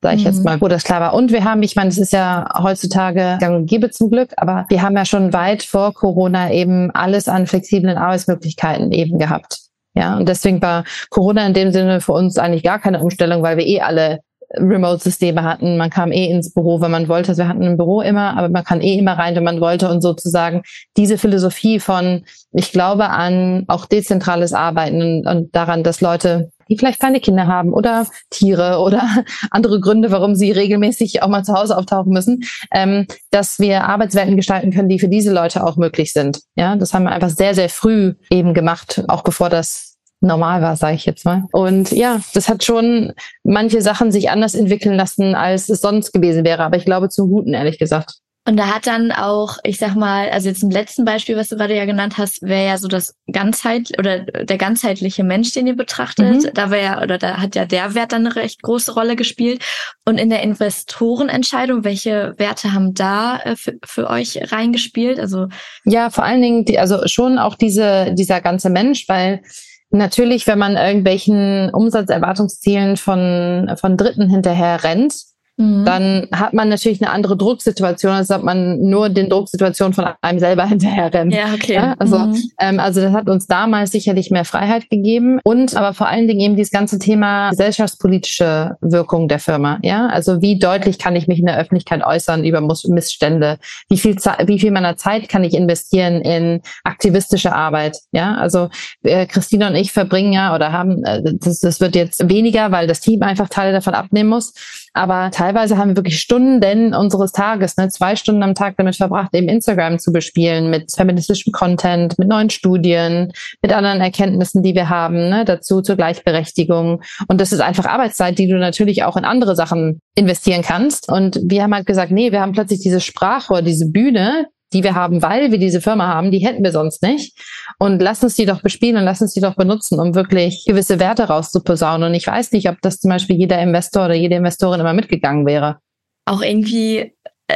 sage ich mhm. jetzt mal, wo das klar war. Und wir haben, ich meine, es ist ja heutzutage gang und gäbe zum Glück, aber wir haben ja schon weit vor Corona eben alles an flexiblen Arbeitsmöglichkeiten eben gehabt. Ja, und deswegen war Corona in dem Sinne für uns eigentlich gar keine Umstellung, weil wir eh alle Remote-Systeme hatten. Man kam eh ins Büro, wenn man wollte. Also wir hatten ein Büro immer, aber man kann eh immer rein, wenn man wollte. Und sozusagen diese Philosophie von, ich glaube an auch dezentrales Arbeiten und, und daran, dass Leute die vielleicht keine Kinder haben oder Tiere oder [LAUGHS] andere Gründe, warum sie regelmäßig auch mal zu Hause auftauchen müssen, ähm, dass wir Arbeitswelten gestalten können, die für diese Leute auch möglich sind. Ja, das haben wir einfach sehr, sehr früh eben gemacht, auch bevor das normal war, sage ich jetzt mal. Und ja, das hat schon manche Sachen sich anders entwickeln lassen, als es sonst gewesen wäre. Aber ich glaube zum Guten, ehrlich gesagt. Und da hat dann auch, ich sag mal, also jetzt im letzten Beispiel, was du gerade ja genannt hast, wäre ja so das Ganzheit oder der ganzheitliche Mensch, den ihr betrachtet. Mhm. Da wäre ja, oder da hat ja der Wert dann eine recht große Rolle gespielt. Und in der Investorenentscheidung, welche Werte haben da äh, für, für euch reingespielt? Also ja, vor allen Dingen, die, also schon auch diese dieser ganze Mensch, weil natürlich, wenn man irgendwelchen Umsatzerwartungszielen von von Dritten hinterher rennt, Mhm. dann hat man natürlich eine andere Drucksituation, als ob man nur den Drucksituationen von einem selber [LAUGHS] hinterher rennt. Ja, okay. Ja, also, mhm. ähm, also das hat uns damals sicherlich mehr Freiheit gegeben und aber vor allen Dingen eben dieses ganze Thema gesellschaftspolitische Wirkung der Firma. Ja, also wie deutlich kann ich mich in der Öffentlichkeit äußern über Missstände? Wie viel, wie viel meiner Zeit kann ich investieren in aktivistische Arbeit? Ja, also äh, Christina und ich verbringen ja oder haben, äh, das, das wird jetzt weniger, weil das Team einfach Teile davon abnehmen muss. Aber teilweise haben wir wirklich Stunden unseres Tages, ne, zwei Stunden am Tag damit verbracht, eben Instagram zu bespielen mit feministischem Content, mit neuen Studien, mit anderen Erkenntnissen, die wir haben, ne, dazu zur Gleichberechtigung. Und das ist einfach Arbeitszeit, die du natürlich auch in andere Sachen investieren kannst. Und wir haben halt gesagt, nee, wir haben plötzlich diese Sprachrohr, diese Bühne, die wir haben, weil wir diese Firma haben, die hätten wir sonst nicht. Und lass uns die doch bespielen und lass uns die doch benutzen, um wirklich gewisse Werte rauszuposaunen. Und ich weiß nicht, ob das zum Beispiel jeder Investor oder jede Investorin immer mitgegangen wäre. Auch irgendwie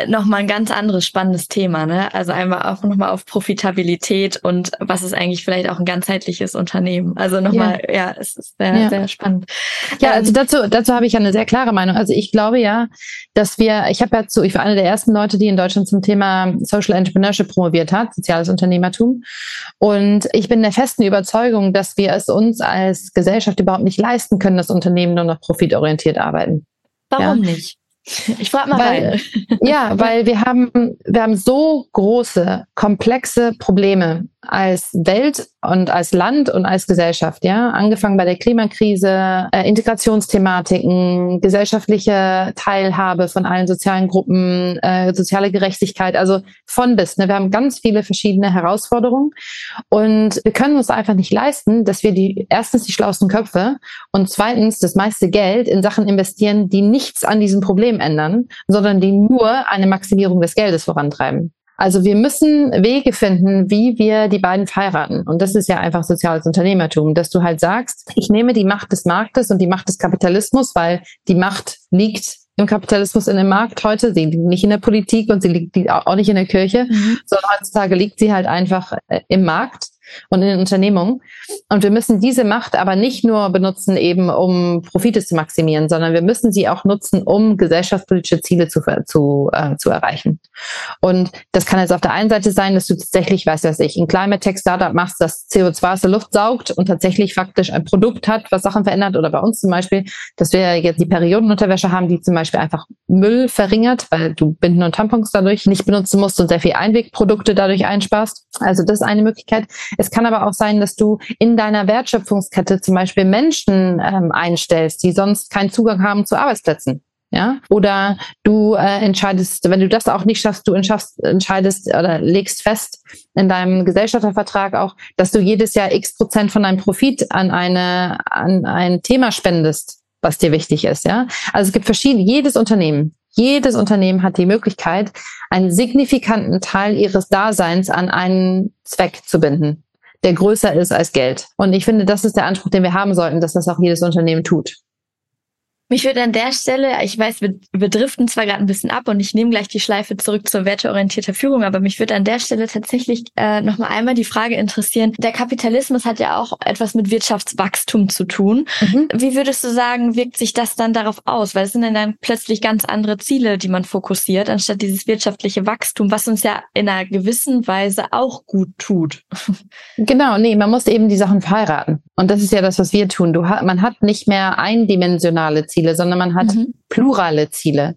nochmal ein ganz anderes spannendes Thema, ne? Also einmal auch nochmal auf Profitabilität und was ist eigentlich vielleicht auch ein ganzheitliches Unternehmen. Also nochmal, ja. ja, es ist sehr, ja. sehr spannend. Ja, also ähm, dazu, dazu habe ich ja eine sehr klare Meinung. Also ich glaube ja, dass wir, ich habe ja zu, ich war eine der ersten Leute, die in Deutschland zum Thema Social Entrepreneurship promoviert hat, soziales Unternehmertum. Und ich bin der festen Überzeugung, dass wir es uns als Gesellschaft überhaupt nicht leisten können, dass Unternehmen nur noch profitorientiert arbeiten. Warum ja? nicht? Ich frage mal weil, rein. Ja, weil wir haben, wir haben so große, komplexe Probleme als Welt und als Land und als Gesellschaft, ja, angefangen bei der Klimakrise, äh, Integrationsthematiken, gesellschaftliche Teilhabe von allen sozialen Gruppen, äh, soziale Gerechtigkeit, also von bis. Ne? Wir haben ganz viele verschiedene Herausforderungen und wir können uns einfach nicht leisten, dass wir die erstens die schlauesten Köpfe und zweitens das meiste Geld in Sachen investieren, die nichts an diesem Problem ändern, sondern die nur eine Maximierung des Geldes vorantreiben. Also wir müssen Wege finden, wie wir die beiden verheiraten. Und das ist ja einfach soziales Unternehmertum, dass du halt sagst, ich nehme die Macht des Marktes und die Macht des Kapitalismus, weil die Macht liegt im Kapitalismus in dem Markt heute. Sie liegt nicht in der Politik und sie liegt auch nicht in der Kirche, mhm. sondern heutzutage liegt sie halt einfach äh, im Markt. Und in den Unternehmungen. Und wir müssen diese Macht aber nicht nur benutzen, eben um Profite zu maximieren, sondern wir müssen sie auch nutzen, um gesellschaftspolitische Ziele zu, zu, äh, zu erreichen. Und das kann jetzt auf der einen Seite sein, dass du tatsächlich, weiß was ich, ein Climate Tech Startup machst, das CO2 aus der Luft saugt und tatsächlich faktisch ein Produkt hat, was Sachen verändert. Oder bei uns zum Beispiel, dass wir jetzt die Periodenunterwäsche haben, die zum Beispiel einfach Müll verringert, weil du Binden und Tampons dadurch nicht benutzen musst und sehr viel Einwegprodukte dadurch einsparst. Also das ist eine Möglichkeit. Es kann aber auch sein, dass du in deiner Wertschöpfungskette zum Beispiel Menschen ähm, einstellst, die sonst keinen Zugang haben zu Arbeitsplätzen. Ja, oder du äh, entscheidest, wenn du das auch nicht schaffst, du entscheidest oder legst fest in deinem Gesellschaftervertrag auch, dass du jedes Jahr x Prozent von deinem Profit an eine, an ein Thema spendest, was dir wichtig ist. Ja, also es gibt verschiedene, jedes Unternehmen, jedes Unternehmen hat die Möglichkeit, einen signifikanten Teil ihres Daseins an einen Zweck zu binden der größer ist als Geld. Und ich finde, das ist der Anspruch, den wir haben sollten, dass das auch jedes Unternehmen tut. Mich würde an der Stelle, ich weiß, wir, wir driften zwar gerade ein bisschen ab und ich nehme gleich die Schleife zurück zur werteorientierter Führung, aber mich würde an der Stelle tatsächlich äh, nochmal einmal die Frage interessieren. Der Kapitalismus hat ja auch etwas mit Wirtschaftswachstum zu tun. Mhm. Wie würdest du sagen, wirkt sich das dann darauf aus? Weil es sind dann plötzlich ganz andere Ziele, die man fokussiert, anstatt dieses wirtschaftliche Wachstum, was uns ja in einer gewissen Weise auch gut tut. [LAUGHS] Genau, nee, man muss eben die Sachen verheiraten. Und das ist ja das, was wir tun. Du, man hat nicht mehr eindimensionale Ziele Ziele, sondern man hat mhm. plurale Ziele.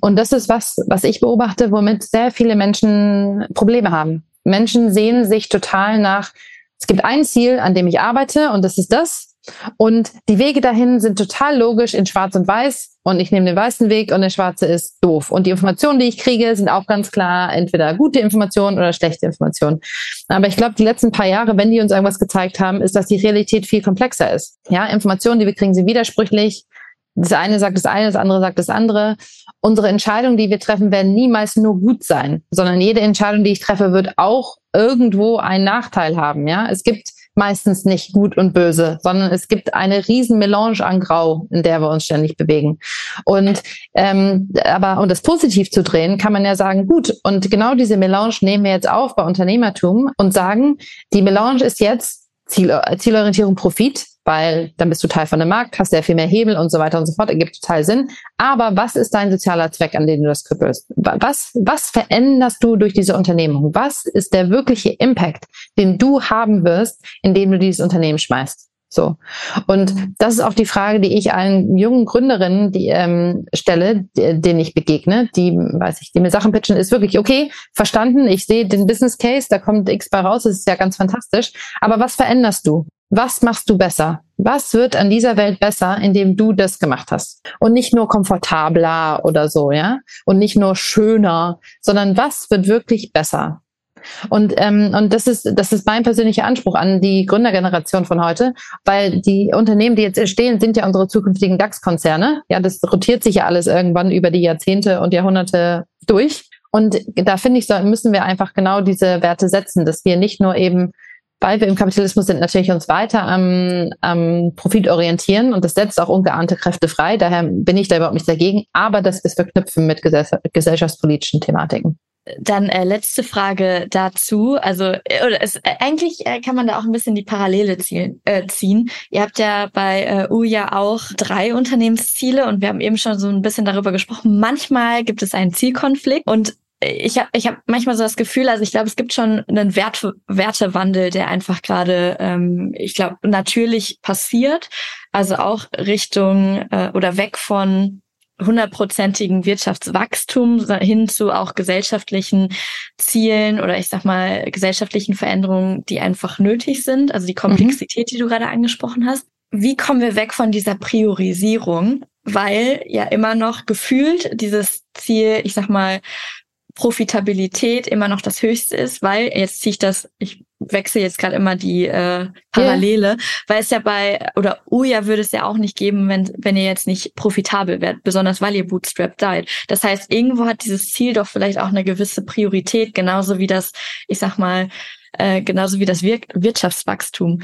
Und das ist was, was ich beobachte, womit sehr viele Menschen Probleme haben. Menschen sehen sich total nach, es gibt ein Ziel, an dem ich arbeite und das ist das. Und die Wege dahin sind total logisch in Schwarz und Weiß. Und ich nehme den weißen Weg und der schwarze ist doof. Und die Informationen, die ich kriege, sind auch ganz klar entweder gute Informationen oder schlechte Informationen. Aber ich glaube, die letzten paar Jahre, wenn die uns irgendwas gezeigt haben, ist, dass die Realität viel komplexer ist. Ja, Informationen, die wir kriegen, sind widersprüchlich. Das eine sagt das eine, das andere sagt das andere. Unsere Entscheidungen, die wir treffen, werden niemals nur gut sein, sondern jede Entscheidung, die ich treffe, wird auch irgendwo einen Nachteil haben. Ja, es gibt meistens nicht gut und böse, sondern es gibt eine riesen Melange an Grau, in der wir uns ständig bewegen. Und ähm, aber um das positiv zu drehen, kann man ja sagen, gut. Und genau diese Melange nehmen wir jetzt auf bei Unternehmertum und sagen, die Melange ist jetzt Ziel, Zielorientierung Profit weil dann bist du Teil von dem Markt, hast sehr viel mehr Hebel und so weiter und so fort, ergibt total Sinn. Aber was ist dein sozialer Zweck, an den du das küppelst? Was, was veränderst du durch diese Unternehmung? Was ist der wirkliche Impact, den du haben wirst, indem du dieses Unternehmen schmeißt? So. Und das ist auch die Frage, die ich allen jungen Gründerinnen die, ähm, stelle, die, denen ich begegne, die, weiß ich, die mir Sachen pitchen, ist wirklich, okay, verstanden, ich sehe den Business Case, da kommt X bei raus, das ist ja ganz fantastisch. Aber was veränderst du? Was machst du besser? Was wird an dieser Welt besser, indem du das gemacht hast? Und nicht nur komfortabler oder so, ja? Und nicht nur schöner, sondern was wird wirklich besser? Und, ähm, und das ist, das ist mein persönlicher Anspruch an die Gründergeneration von heute, weil die Unternehmen, die jetzt entstehen, sind ja unsere zukünftigen DAX-Konzerne. Ja, das rotiert sich ja alles irgendwann über die Jahrzehnte und Jahrhunderte durch. Und da finde ich, müssen wir einfach genau diese Werte setzen, dass wir nicht nur eben weil wir im Kapitalismus sind, natürlich uns weiter am, am Profit orientieren und das setzt auch ungeahnte Kräfte frei. Daher bin ich da überhaupt nicht dagegen, aber das ist verknüpfen mit gesellschaftspolitischen Thematiken. Dann äh, letzte Frage dazu. Also äh, oder es, äh, eigentlich äh, kann man da auch ein bisschen die Parallele ziehen, äh, ziehen. Ihr habt ja bei äh, U ja auch drei Unternehmensziele und wir haben eben schon so ein bisschen darüber gesprochen. Manchmal gibt es einen Zielkonflikt und ich habe ich hab manchmal so das Gefühl, also ich glaube, es gibt schon einen Wert, Wertewandel, der einfach gerade, ähm, ich glaube, natürlich passiert. Also auch Richtung äh, oder weg von hundertprozentigen Wirtschaftswachstum hin zu auch gesellschaftlichen Zielen oder ich sag mal gesellschaftlichen Veränderungen, die einfach nötig sind. Also die. Komplexität, mhm. die du gerade angesprochen hast. Wie kommen wir weg von dieser Priorisierung? Weil ja immer noch gefühlt dieses Ziel, ich sag mal, Profitabilität immer noch das Höchste ist, weil jetzt ziehe ich das, ich wechsle jetzt gerade immer die äh, Parallele, yeah. weil es ja bei oder Uja würde es ja auch nicht geben, wenn wenn ihr jetzt nicht profitabel werdet, besonders weil ihr Bootstrap seid. Das heißt, irgendwo hat dieses Ziel doch vielleicht auch eine gewisse Priorität, genauso wie das, ich sag mal, äh, genauso wie das Wir Wirtschaftswachstum.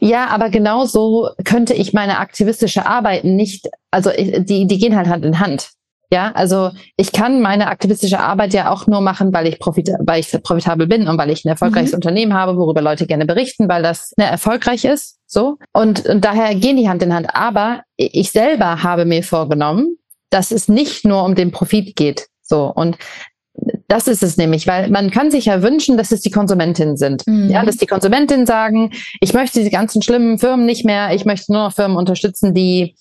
Ja, aber genauso könnte ich meine aktivistische Arbeit nicht, also die die gehen halt Hand in Hand. Ja, also ich kann meine aktivistische Arbeit ja auch nur machen, weil ich, profit weil ich profitabel bin und weil ich ein erfolgreiches mhm. Unternehmen habe, worüber Leute gerne berichten, weil das ne, erfolgreich ist. So. Und, und daher gehen die Hand in Hand. Aber ich selber habe mir vorgenommen, dass es nicht nur um den Profit geht. So. Und das ist es nämlich, weil man kann sich ja wünschen, dass es die Konsumentinnen sind. Mhm. Ja, dass die Konsumentinnen sagen, ich möchte diese ganzen schlimmen Firmen nicht mehr, ich möchte nur noch Firmen unterstützen, die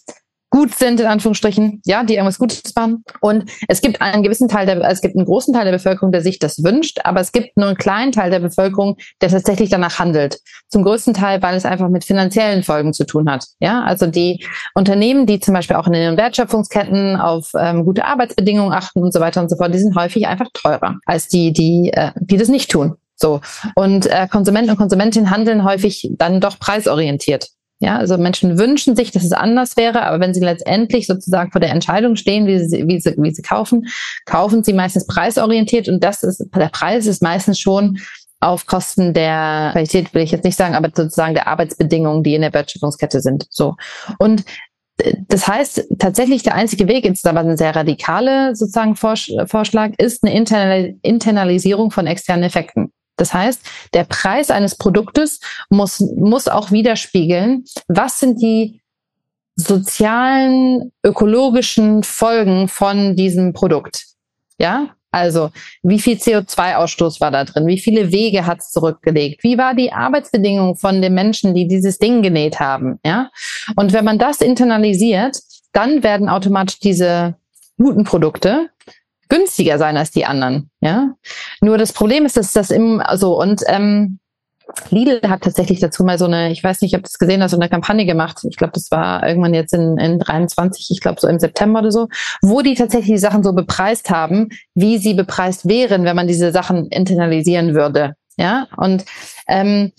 gut sind, in Anführungsstrichen, ja, die irgendwas Gutes machen. Und es gibt einen gewissen Teil der, es gibt einen großen Teil der Bevölkerung, der sich das wünscht, aber es gibt nur einen kleinen Teil der Bevölkerung, der tatsächlich danach handelt. Zum größten Teil, weil es einfach mit finanziellen Folgen zu tun hat. Ja, also die Unternehmen, die zum Beispiel auch in den Wertschöpfungsketten auf ähm, gute Arbeitsbedingungen achten und so weiter und so fort, die sind häufig einfach teurer als die, die, äh, die das nicht tun. So. Und äh, Konsumenten und Konsumentinnen handeln häufig dann doch preisorientiert. Ja, also Menschen wünschen sich, dass es anders wäre, aber wenn sie letztendlich sozusagen vor der Entscheidung stehen, wie sie, wie sie, wie sie kaufen, kaufen sie meistens preisorientiert und das ist, der Preis ist meistens schon auf Kosten der Qualität, will ich jetzt nicht sagen, aber sozusagen der Arbeitsbedingungen, die in der Wertschöpfungskette sind. So. Und äh, das heißt, tatsächlich der einzige Weg, jetzt aber ein sehr radikale sozusagen Vorschlag, ist eine Internalisierung von externen Effekten. Das heißt, der Preis eines Produktes muss, muss auch widerspiegeln, was sind die sozialen, ökologischen Folgen von diesem Produkt. Ja, also wie viel CO2-Ausstoß war da drin? Wie viele Wege hat es zurückgelegt? Wie war die Arbeitsbedingung von den Menschen, die dieses Ding genäht haben? Ja, und wenn man das internalisiert, dann werden automatisch diese guten Produkte günstiger sein als die anderen. Ja, nur das Problem ist, dass das im so und ähm, Lidl hat tatsächlich dazu mal so eine, ich weiß nicht, ich habe das gesehen, so eine Kampagne gemacht. Ich glaube, das war irgendwann jetzt in, in 23, ich glaube so im September oder so, wo die tatsächlich die Sachen so bepreist haben, wie sie bepreist wären, wenn man diese Sachen internalisieren würde. Ja, und ähm,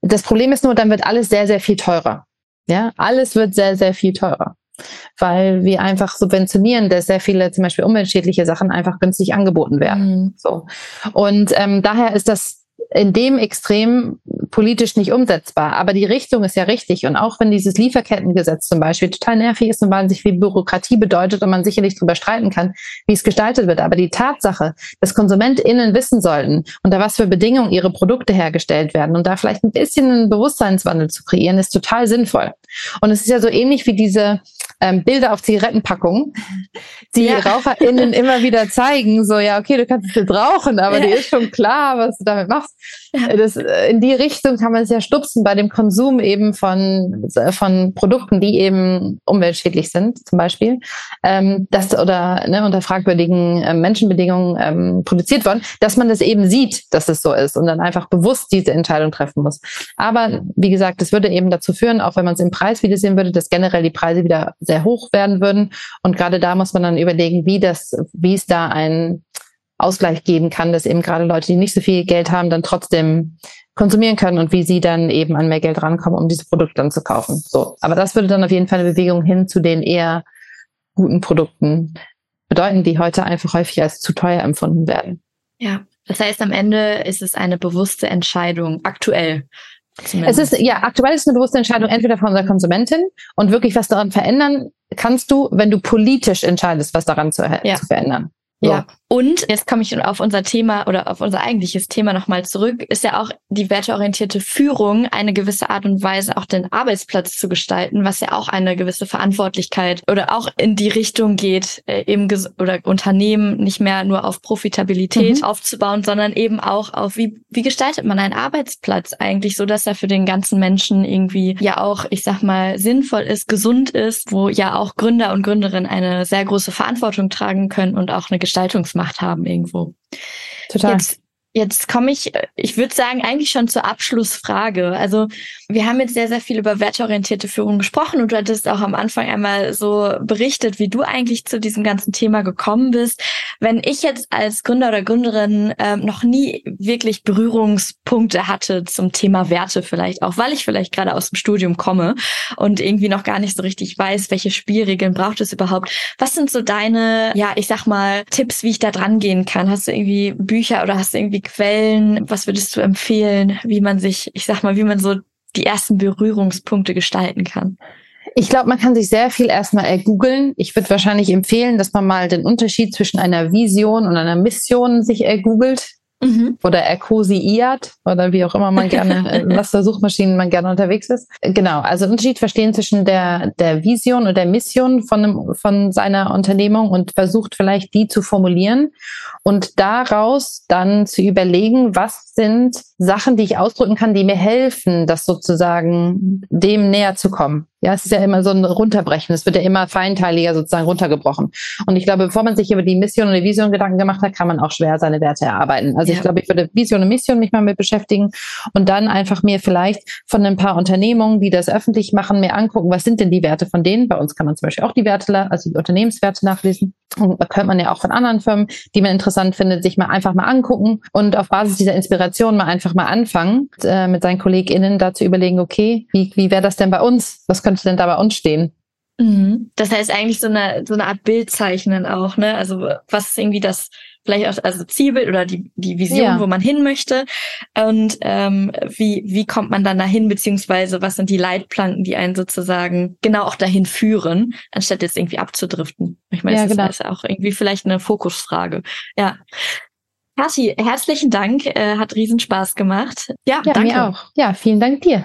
das Problem ist nur, dann wird alles sehr, sehr viel teurer. Ja, alles wird sehr, sehr viel teurer weil wir einfach subventionieren, dass sehr viele zum Beispiel umweltschädliche Sachen einfach günstig angeboten werden. Mhm. So. Und ähm, daher ist das in dem Extrem politisch nicht umsetzbar. Aber die Richtung ist ja richtig. Und auch wenn dieses Lieferkettengesetz zum Beispiel total nervig ist und sich viel Bürokratie bedeutet und man sicherlich darüber streiten kann, wie es gestaltet wird. Aber die Tatsache, dass KonsumentInnen wissen sollten, unter was für Bedingungen ihre Produkte hergestellt werden und da vielleicht ein bisschen einen Bewusstseinswandel zu kreieren, ist total sinnvoll. Und es ist ja so ähnlich wie diese ähm, Bilder auf Zigarettenpackungen, die ja. RaucherInnen [LAUGHS] immer wieder zeigen, so, ja, okay, du kannst es jetzt rauchen, aber ja. dir ist schon klar, was du damit machst. Ja. Das, äh, in die Richtung kann man es ja stupsen bei dem Konsum eben von, von Produkten, die eben umweltschädlich sind, zum Beispiel, ähm, das oder ne, unter fragwürdigen äh, Menschenbedingungen ähm, produziert worden, dass man das eben sieht, dass es so ist und dann einfach bewusst diese Entscheidung treffen muss. Aber wie gesagt, das würde eben dazu führen, auch wenn man es im Preis wieder sehen würde, dass generell die Preise wieder sehr hoch werden würden. Und gerade da muss man dann überlegen, wie das, wie es da einen Ausgleich geben kann, dass eben gerade Leute, die nicht so viel Geld haben, dann trotzdem konsumieren können und wie sie dann eben an mehr Geld rankommen, um diese Produkte dann zu kaufen. So. Aber das würde dann auf jeden Fall eine Bewegung hin zu den eher guten Produkten bedeuten, die heute einfach häufig als zu teuer empfunden werden. Ja. Das heißt, am Ende ist es eine bewusste Entscheidung, aktuell, Zumindest. Es ist, ja, aktuell ist eine bewusste Entscheidung entweder von der Konsumentin und wirklich was daran verändern kannst du, wenn du politisch entscheidest, was daran zu, ja. zu verändern. So. Ja. Und jetzt komme ich auf unser Thema oder auf unser eigentliches Thema nochmal zurück, ist ja auch die werteorientierte Führung eine gewisse Art und Weise auch den Arbeitsplatz zu gestalten, was ja auch eine gewisse Verantwortlichkeit oder auch in die Richtung geht, äh, eben oder Unternehmen nicht mehr nur auf Profitabilität mhm. aufzubauen, sondern eben auch auf wie, wie gestaltet man einen Arbeitsplatz eigentlich, so dass er für den ganzen Menschen irgendwie ja auch, ich sag mal, sinnvoll ist, gesund ist, wo ja auch Gründer und Gründerinnen eine sehr große Verantwortung tragen können und auch eine Gestaltungs Macht haben irgendwo. Total. Jetzt Jetzt komme ich, ich würde sagen, eigentlich schon zur Abschlussfrage. Also wir haben jetzt sehr, sehr viel über werteorientierte Führung gesprochen und du hattest auch am Anfang einmal so berichtet, wie du eigentlich zu diesem ganzen Thema gekommen bist. Wenn ich jetzt als Gründer oder Gründerin ähm, noch nie wirklich Berührungspunkte hatte zum Thema Werte vielleicht, auch weil ich vielleicht gerade aus dem Studium komme und irgendwie noch gar nicht so richtig weiß, welche Spielregeln braucht es überhaupt. Was sind so deine, ja, ich sag mal, Tipps, wie ich da dran gehen kann? Hast du irgendwie Bücher oder hast du irgendwie Quellen? Was würdest du empfehlen, wie man sich, ich sag mal, wie man so die ersten Berührungspunkte gestalten kann? Ich glaube, man kann sich sehr viel erstmal ergoogeln. Ich würde wahrscheinlich empfehlen, dass man mal den Unterschied zwischen einer Vision und einer Mission sich ergoogelt. Mhm. Oder erkosiiert oder wie auch immer man gerne, [LAUGHS] äh, was für Suchmaschinen man gerne unterwegs ist. Genau, also Unterschied verstehen zwischen der, der Vision und der Mission von, einem, von seiner Unternehmung und versucht vielleicht die zu formulieren und daraus dann zu überlegen, was sind Sachen, die ich ausdrücken kann, die mir helfen, das sozusagen dem näher zu kommen. Ja, es ist ja immer so ein Runterbrechen. Es wird ja immer feinteiliger sozusagen runtergebrochen. Und ich glaube, bevor man sich über die Mission und die Vision Gedanken gemacht hat, kann man auch schwer seine Werte erarbeiten. Also ja. ich glaube, ich würde Vision und Mission mich mal mit beschäftigen und dann einfach mir vielleicht von ein paar Unternehmungen, die das öffentlich machen, mir angucken, was sind denn die Werte von denen? Bei uns kann man zum Beispiel auch die Werte, also die Unternehmenswerte nachlesen. Und da könnte man ja auch von anderen Firmen, die man interessant findet, sich mal einfach mal angucken und auf Basis dieser Inspiration mal einfach mal anfangen, äh, mit seinen KollegInnen da zu überlegen, okay, wie, wie wäre das denn bei uns? Was könnte denn da bei uns stehen? Mhm. Das heißt eigentlich so eine, so eine Art Bild zeichnen auch, ne? Also was ist irgendwie das, vielleicht auch, also Zielbild oder die, die Vision, ja. wo man hin möchte und ähm, wie, wie kommt man dann dahin, beziehungsweise was sind die Leitplanken, die einen sozusagen genau auch dahin führen, anstatt jetzt irgendwie abzudriften. Ich meine, ja, das genau. ist auch irgendwie vielleicht eine Fokusfrage. Ja. Kathi, herzlichen Dank, äh, hat riesen Spaß gemacht. Ja, ja danke. Mir auch. Ja, vielen Dank dir.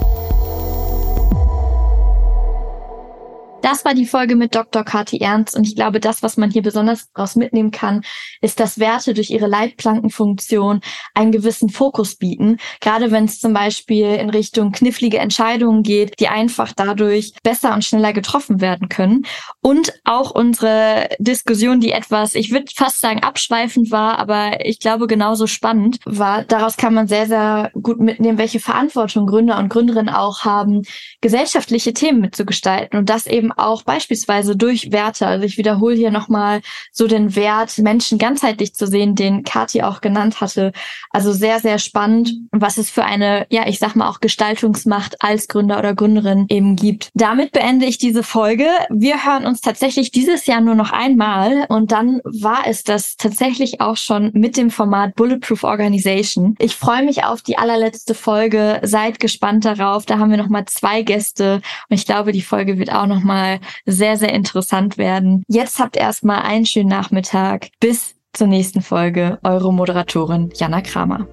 Das war die Folge mit Dr. Kati Ernst und ich glaube, das, was man hier besonders daraus mitnehmen kann, ist, dass Werte durch ihre Leitplankenfunktion einen gewissen Fokus bieten. Gerade wenn es zum Beispiel in Richtung knifflige Entscheidungen geht, die einfach dadurch besser und schneller getroffen werden können. Und auch unsere Diskussion, die etwas, ich würde fast sagen, abschweifend war, aber ich glaube genauso spannend war. Daraus kann man sehr, sehr gut mitnehmen, welche Verantwortung Gründer und Gründerinnen auch haben, gesellschaftliche Themen mitzugestalten und das eben auch beispielsweise durch Werte. Also ich wiederhole hier nochmal so den Wert, Menschen ganzheitlich zu sehen, den Kathi auch genannt hatte. Also sehr, sehr spannend, was es für eine, ja, ich sag mal auch Gestaltungsmacht als Gründer oder Gründerin eben gibt. Damit beende ich diese Folge. Wir hören uns tatsächlich dieses Jahr nur noch einmal und dann war es das tatsächlich auch schon mit dem Format Bulletproof Organization. Ich freue mich auf die allerletzte Folge. Seid gespannt darauf. Da haben wir nochmal zwei Gäste und ich glaube, die Folge wird auch nochmal mal sehr, sehr interessant werden. Jetzt habt erstmal einen schönen Nachmittag. Bis zur nächsten Folge. Eure Moderatorin Jana Kramer.